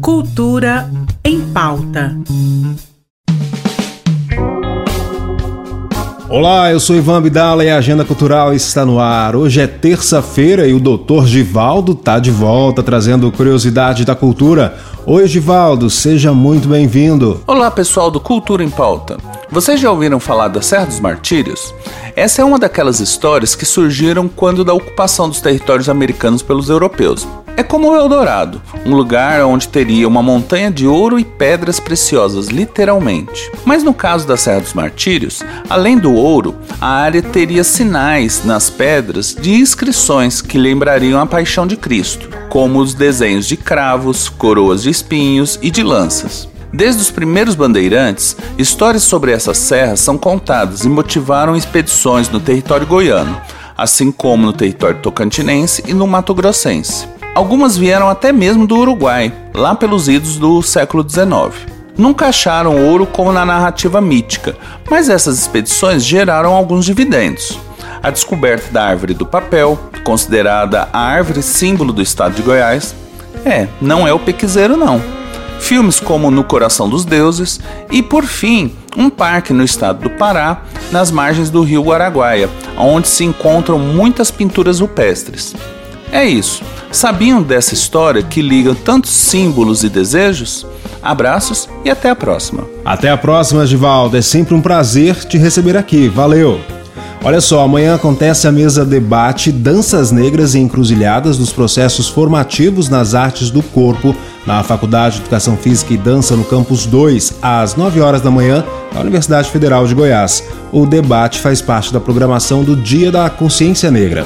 Cultura em pauta. Olá, eu sou Ivan Abdala e a Agenda Cultural está no ar. Hoje é terça-feira e o Dr. Givaldo está de volta trazendo curiosidade da cultura. Oi, Givaldo, seja muito bem-vindo. Olá, pessoal do Cultura em Pauta. Vocês já ouviram falar da Serra dos Martírios? Essa é uma daquelas histórias que surgiram quando da ocupação dos territórios americanos pelos europeus. É como o Eldorado, um lugar onde teria uma montanha de ouro e pedras preciosas, literalmente. Mas no caso da Serra dos Martírios, além do ouro, a área teria sinais nas pedras de inscrições que lembrariam a paixão de Cristo, como os desenhos de cravos, coroas de espinhos e de lanças. Desde os primeiros bandeirantes, histórias sobre essas serras são contadas e motivaram expedições no território goiano, assim como no território tocantinense e no Mato Grossense. Algumas vieram até mesmo do Uruguai, lá pelos idos do século XIX. Nunca acharam ouro como na narrativa mítica, mas essas expedições geraram alguns dividendos. A descoberta da árvore do papel, considerada a árvore símbolo do estado de Goiás, é, não é o pequiseiro não. Filmes como No Coração dos Deuses e, por fim, um parque no estado do Pará, nas margens do rio Araguaia, onde se encontram muitas pinturas rupestres. É isso. Sabiam dessa história que liga tantos símbolos e desejos? Abraços e até a próxima. Até a próxima, Givaldo. É sempre um prazer te receber aqui. Valeu! Olha só, amanhã acontece a mesa debate Danças Negras e Encruzilhadas dos Processos Formativos nas Artes do Corpo na Faculdade de Educação Física e Dança no Campus 2, às 9 horas da manhã, na Universidade Federal de Goiás. O debate faz parte da programação do Dia da Consciência Negra.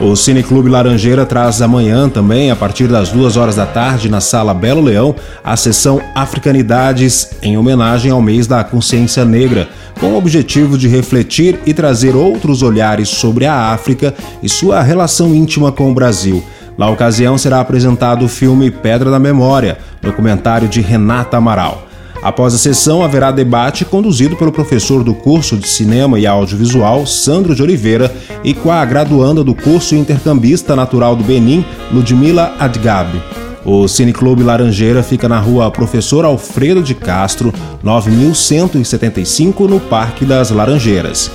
O Cineclube Laranjeira traz amanhã também, a partir das duas horas da tarde, na Sala Belo Leão, a sessão Africanidades, em homenagem ao mês da consciência negra, com o objetivo de refletir e trazer outros olhares sobre a África e sua relação íntima com o Brasil. Na ocasião será apresentado o filme Pedra da Memória, documentário de Renata Amaral. Após a sessão, haverá debate conduzido pelo professor do curso de Cinema e Audiovisual, Sandro de Oliveira, e com a graduanda do curso intercambista natural do Benin, Ludmila Adgab. O Cineclube Laranjeira fica na rua Professor Alfredo de Castro, 9175, no Parque das Laranjeiras.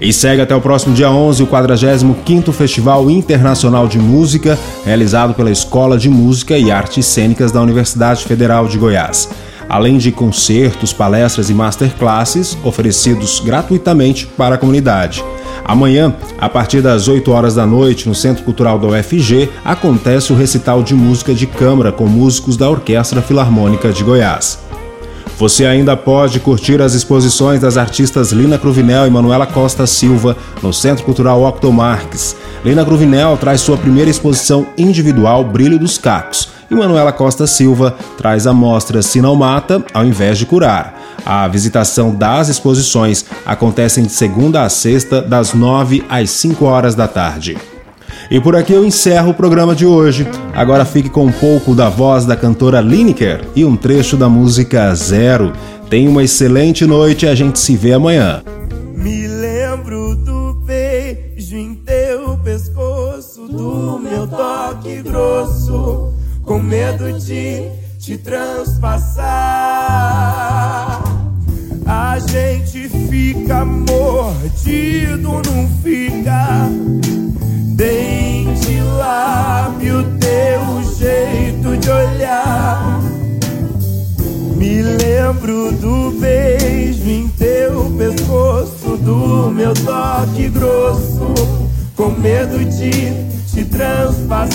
E segue até o próximo dia 11 o 45º Festival Internacional de Música, realizado pela Escola de Música e Artes Cênicas da Universidade Federal de Goiás além de concertos, palestras e masterclasses oferecidos gratuitamente para a comunidade. Amanhã, a partir das 8 horas da noite, no Centro Cultural da UFG, acontece o recital de música de câmara com músicos da Orquestra Filarmônica de Goiás. Você ainda pode curtir as exposições das artistas Lina Cruvinel e Manuela Costa Silva no Centro Cultural Octomarques. Lina Cruvinel traz sua primeira exposição individual Brilho dos Cacos e Manuela Costa Silva traz a mostra Se Não Mata ao invés de curar. A visitação das exposições acontece de segunda a sexta, das 9 às 5 horas da tarde. E por aqui eu encerro o programa de hoje. Agora fique com um pouco da voz da cantora Lineker e um trecho da música Zero. Tenha uma excelente noite e a gente se vê amanhã. Me lembro do beijo em teu pescoço, do meu toque grosso, com medo de te transpassar. A gente fica mordido, não fica Dente, lábio, teu jeito de olhar. Me lembro do beijo em teu pescoço, do meu toque grosso, com medo de te transpassar.